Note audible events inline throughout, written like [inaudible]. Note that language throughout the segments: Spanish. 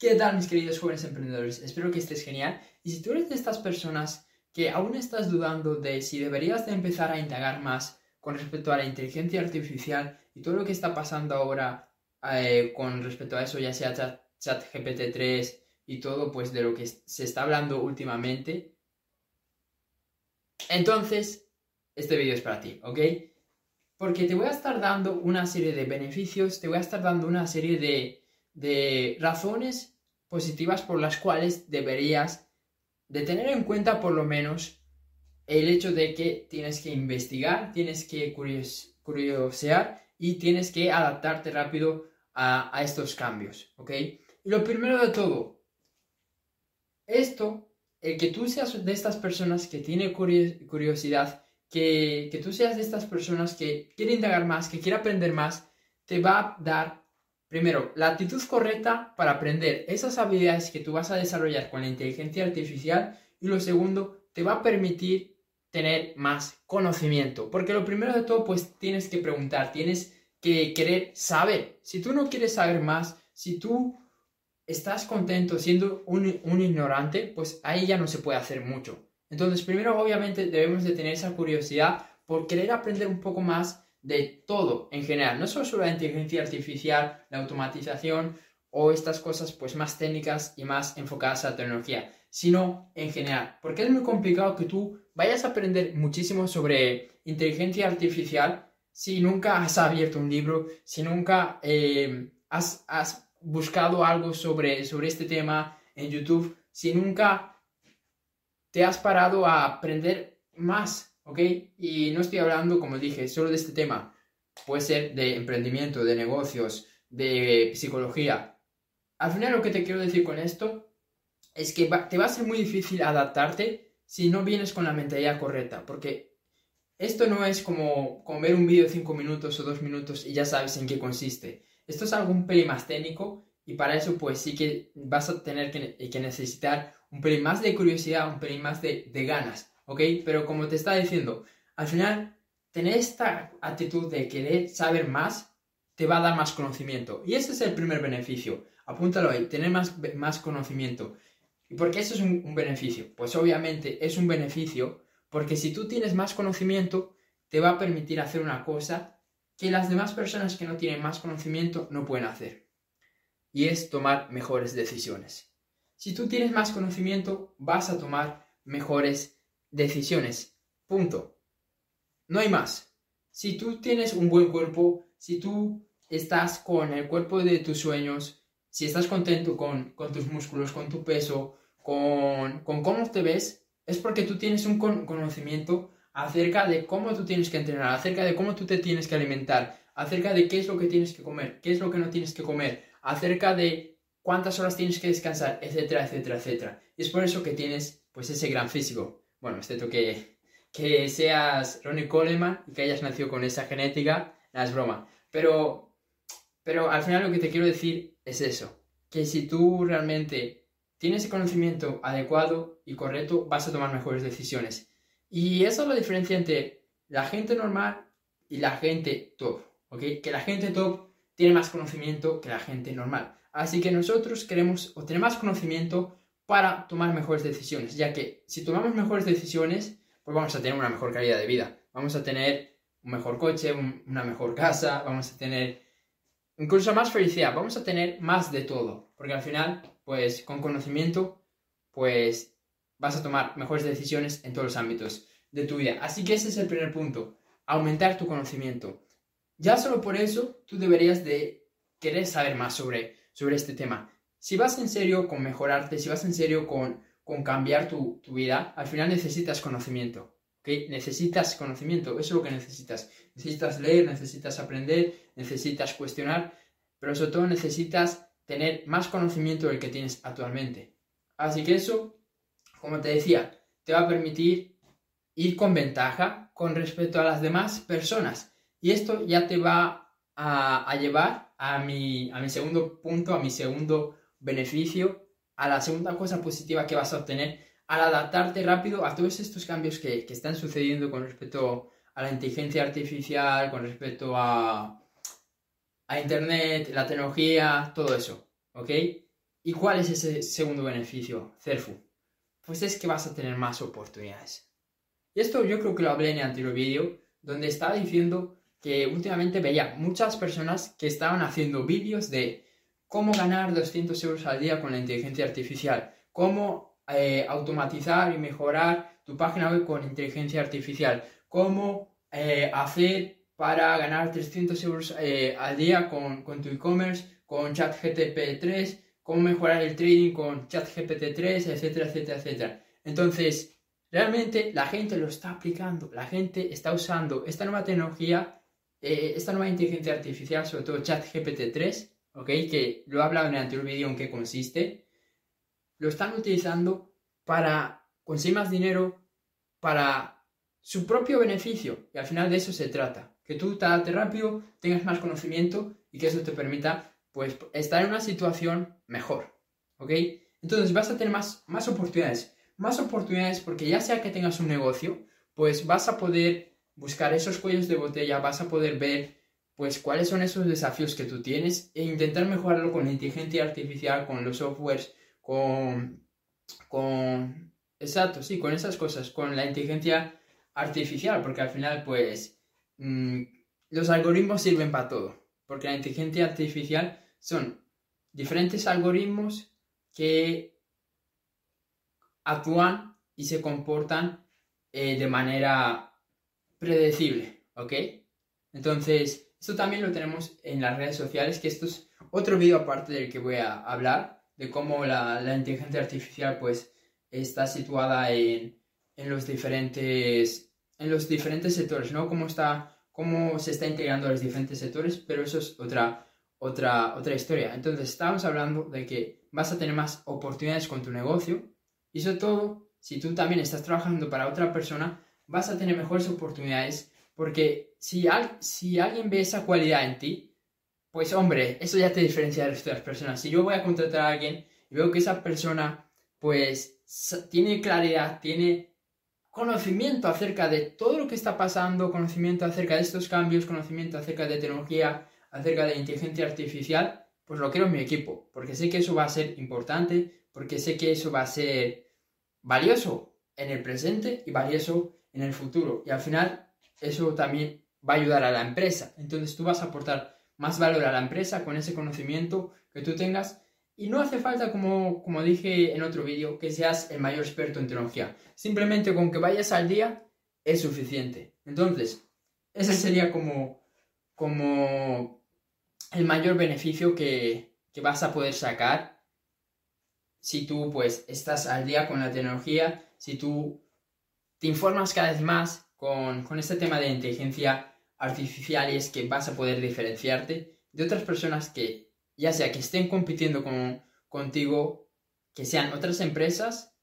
¿Qué tal mis queridos jóvenes emprendedores? Espero que estés genial. Y si tú eres de estas personas que aún estás dudando de si deberías de empezar a indagar más con respecto a la inteligencia artificial y todo lo que está pasando ahora eh, con respecto a eso, ya sea chat, GPT 3 y todo pues de lo que se está hablando últimamente, entonces este vídeo es para ti, ¿ok? Porque te voy a estar dando una serie de beneficios, te voy a estar dando una serie de de razones positivas por las cuales deberías de tener en cuenta por lo menos el hecho de que tienes que investigar, tienes que curiosear y tienes que adaptarte rápido a, estos cambios, ¿ok? Y lo primero de todo, esto, el que tú seas de estas personas que tiene curiosidad, que, que tú seas de estas personas que quiere indagar más, que quiere aprender más, te va a dar Primero, la actitud correcta para aprender esas habilidades que tú vas a desarrollar con la inteligencia artificial. Y lo segundo, te va a permitir tener más conocimiento. Porque lo primero de todo, pues tienes que preguntar, tienes que querer saber. Si tú no quieres saber más, si tú estás contento siendo un, un ignorante, pues ahí ya no se puede hacer mucho. Entonces, primero, obviamente, debemos de tener esa curiosidad por querer aprender un poco más de todo en general, no solo sobre la inteligencia artificial, la automatización o estas cosas pues más técnicas y más enfocadas a la tecnología, sino en general, porque es muy complicado que tú vayas a aprender muchísimo sobre inteligencia artificial si nunca has abierto un libro, si nunca eh, has, buscado algo sobre, sobre este tema en YouTube, si nunca te has parado a aprender más ¿ok? Y no estoy hablando, como dije, solo de este tema. Puede ser de emprendimiento, de negocios, de psicología. Al final lo que te quiero decir con esto es que te va a ser muy difícil adaptarte si no vienes con la mentalidad correcta, porque esto no es como, ver un vídeo de 5 minutos o 2 minutos y ya sabes en qué consiste. Esto es algo un pelín más técnico y para eso pues sí que vas a tener que, necesitar un pelín más de curiosidad, un pelín más de ganas ¿ok? Pero como te estaba diciendo, al final, tener esta actitud de querer saber más te va a dar más conocimiento. Y ese es el primer beneficio. Apúntalo ahí, tener más, más conocimiento. ¿Y por qué eso es un, beneficio? Pues obviamente es un beneficio porque si tú tienes más conocimiento, te va a permitir hacer una cosa que las demás personas que no tienen más conocimiento no pueden hacer. Y es tomar mejores decisiones. Si tú tienes más conocimiento, vas a tomar mejores decisiones. Punto. No hay más. Si tú tienes un buen cuerpo, si tú estás con el cuerpo de tus sueños, si estás contento con, tus músculos, con tu peso, con, con, cómo te ves, es porque tú tienes un conocimiento acerca de cómo tú tienes que entrenar, acerca de cómo tú te tienes que alimentar, acerca de qué es lo que tienes que comer, qué es lo que no tienes que comer, acerca de cuántas horas tienes que descansar, etcétera, etcétera, etcétera. Y es por eso que tienes pues ese gran físico. Bueno, excepto que, que seas Ronnie Coleman y que hayas nacido con esa genética, no es broma. Pero, pero al final lo que te quiero decir es eso, que si tú realmente tienes el conocimiento adecuado y correcto, vas a tomar mejores decisiones. Y esa es la diferencia entre la gente normal y la gente top, ¿ok? Que la gente top tiene más conocimiento que la gente normal. Así que nosotros queremos obtener más conocimiento para tomar mejores decisiones, ya que si tomamos mejores decisiones, pues vamos a tener una mejor calidad de vida, vamos a tener un mejor coche, una mejor casa, vamos a tener incluso más felicidad, vamos a tener más de todo, porque al final, pues con conocimiento, pues vas a tomar mejores decisiones en todos los ámbitos de tu vida. Así que ese es el primer punto, aumentar tu conocimiento. Ya solo por eso tú deberías de querer saber más sobre, sobre este tema si vas en serio con mejorarte, si vas en serio con, con cambiar tu, vida, al final necesitas conocimiento. Necesitas conocimiento, eso es lo que necesitas. Necesitas leer, necesitas aprender, necesitas cuestionar, pero sobre todo necesitas tener más conocimiento del que tienes actualmente. Así que eso, como te decía, te va a permitir ir con ventaja con respecto a las demás personas. Y esto ya te va a, a llevar a mi, a mi segundo punto, a mi segundo beneficio, a la segunda cosa positiva que vas a obtener al adaptarte rápido a todos estos cambios que, están sucediendo con respecto a la inteligencia artificial, con respecto a, a Internet, la tecnología, todo eso, ¿ok? ¿Y cuál es ese segundo beneficio, Cerfu? Pues es que vas a tener más oportunidades. Y esto yo creo que lo hablé en el anterior vídeo, donde estaba diciendo que últimamente veía muchas personas que estaban haciendo vídeos de cómo ganar 200 euros al día con la inteligencia artificial, cómo eh, automatizar y mejorar tu página web con inteligencia artificial, cómo eh, hacer para ganar 300 euros eh, al día con, con tu e-commerce, con ChatGPT 3, cómo mejorar el trading con ChatGPT 3, etcétera, etcétera, etcétera. Entonces, realmente la gente lo está aplicando, la gente está usando esta nueva tecnología, esta nueva inteligencia artificial, sobre todo ChatGPT 3, ¿ok? Que lo he hablado en el anterior vídeo en qué consiste, lo están utilizando para conseguir más dinero, para su propio beneficio, y al final de eso se trata, que tú te adaptes rápido, tengas más conocimiento y que eso te permita, pues, estar en una situación mejor, ¿ok? Entonces vas a tener más, más oportunidades más oportunidades porque ya sea que tengas un negocio, pues vas a poder buscar esos cuellos de botella, vas a poder ver pues cuáles son esos desafíos que tú tienes e intentar mejorarlo con inteligencia artificial, con los softwares, con, con, exacto, sí, con esas cosas, con la inteligencia artificial, porque al final pues mm, los algoritmos sirven para todo, porque la inteligencia artificial son diferentes algoritmos que actúan y se comportan eh, de manera predecible, ¿ok? Entonces, esto también lo tenemos en las redes sociales, que esto es otro vídeo aparte del que voy a hablar, de cómo la, inteligencia artificial pues está situada en, los diferentes en los diferentes sectores, ¿no? Cómo está cómo se está integrando a los diferentes sectores, pero eso es otra otra otra historia. Entonces, estamos hablando de que vas a tener más oportunidades con tu negocio, y sobre todo, si tú también estás trabajando para otra persona, vas a tener mejores oportunidades porque si, si alguien ve esa cualidad en ti, pues hombre, eso ya te diferencia de otras personas. Si yo voy a contratar a alguien y veo que esa persona pues tiene claridad, tiene conocimiento acerca de todo lo que está pasando, conocimiento acerca de estos cambios, conocimiento acerca de tecnología, acerca de inteligencia artificial, pues lo quiero en mi equipo, porque sé que eso va a ser importante, porque sé que eso va a ser valioso en el presente y valioso en el futuro. Y al final eso también va a ayudar a la empresa. Entonces tú vas a aportar más valor a la empresa con ese conocimiento que tú tengas. Y no hace falta, como, como dije en otro vídeo, que seas el mayor experto en tecnología. Simplemente con que vayas al día es suficiente. Entonces, ese sería como, como el mayor beneficio que, que vas a poder sacar si tú pues estás al día con la tecnología, si tú te informas cada vez más con, este tema de inteligencia artificial y es que vas a poder diferenciarte de otras personas que ya sea que estén compitiendo con, contigo, que sean otras empresas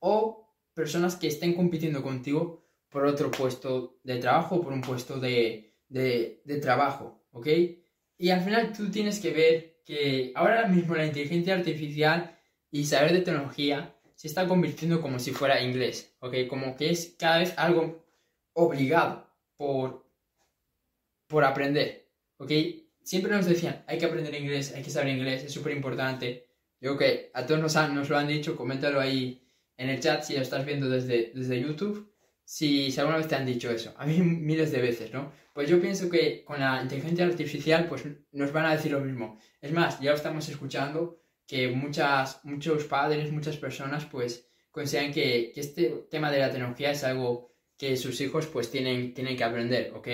o personas que estén compitiendo contigo por otro puesto de trabajo, por un puesto de, de, de trabajo, ¿ok? Y al final tú tienes que ver que ahora mismo la inteligencia artificial y saber de tecnología se está convirtiendo como si fuera inglés, ¿ok? Como que es cada vez algo obligado por, por aprender, ¿ok? Siempre nos decían, hay que aprender inglés, hay que saber inglés, es súper importante. Yo que a todos nos, nos, lo han dicho, coméntalo ahí en el chat si lo estás viendo desde, desde YouTube, si, alguna vez te han dicho eso. A mí [laughs] miles de veces, ¿no? Pues yo pienso que con la inteligencia artificial pues nos van a decir lo mismo. Es más, ya lo estamos escuchando que muchas, muchos padres, muchas personas pues consideran que, este tema de la tecnología es algo que sus hijos pues tienen, tienen que aprender, ¿ok?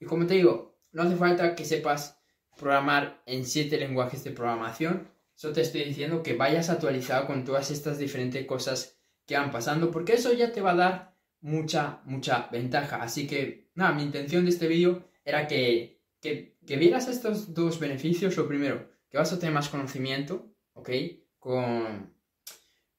Y como te digo, no hace falta que sepas programar en siete lenguajes de programación, solo te estoy diciendo que vayas actualizado con todas estas diferentes cosas que van pasando, porque eso ya te va a dar mucha, mucha ventaja. Así que, nada, mi intención de este vídeo era que, que, que vieras estos dos beneficios. Lo primero, que vas a tener más conocimiento, ¿ok? Con,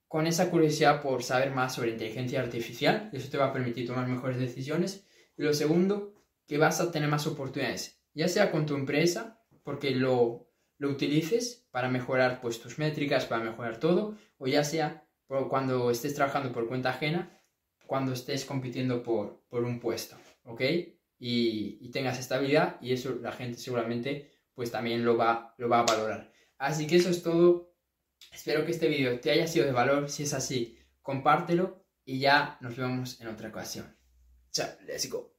con esa curiosidad por saber más sobre inteligencia artificial, eso te va a permitir tomar mejores decisiones. Y lo segundo, que vas a tener más oportunidades, ya sea con tu empresa, porque lo, lo utilices para mejorar pues, tus métricas, para mejorar todo, o ya sea cuando estés trabajando por cuenta ajena, cuando estés compitiendo por, por un puesto, ¿ok? Y, y, tengas estabilidad y eso la gente seguramente pues también lo va, lo va a valorar. Así que eso es todo Espero que este vídeo te haya sido de valor. Si es así, compártelo y ya nos vemos en otra ocasión. Chao, let's go.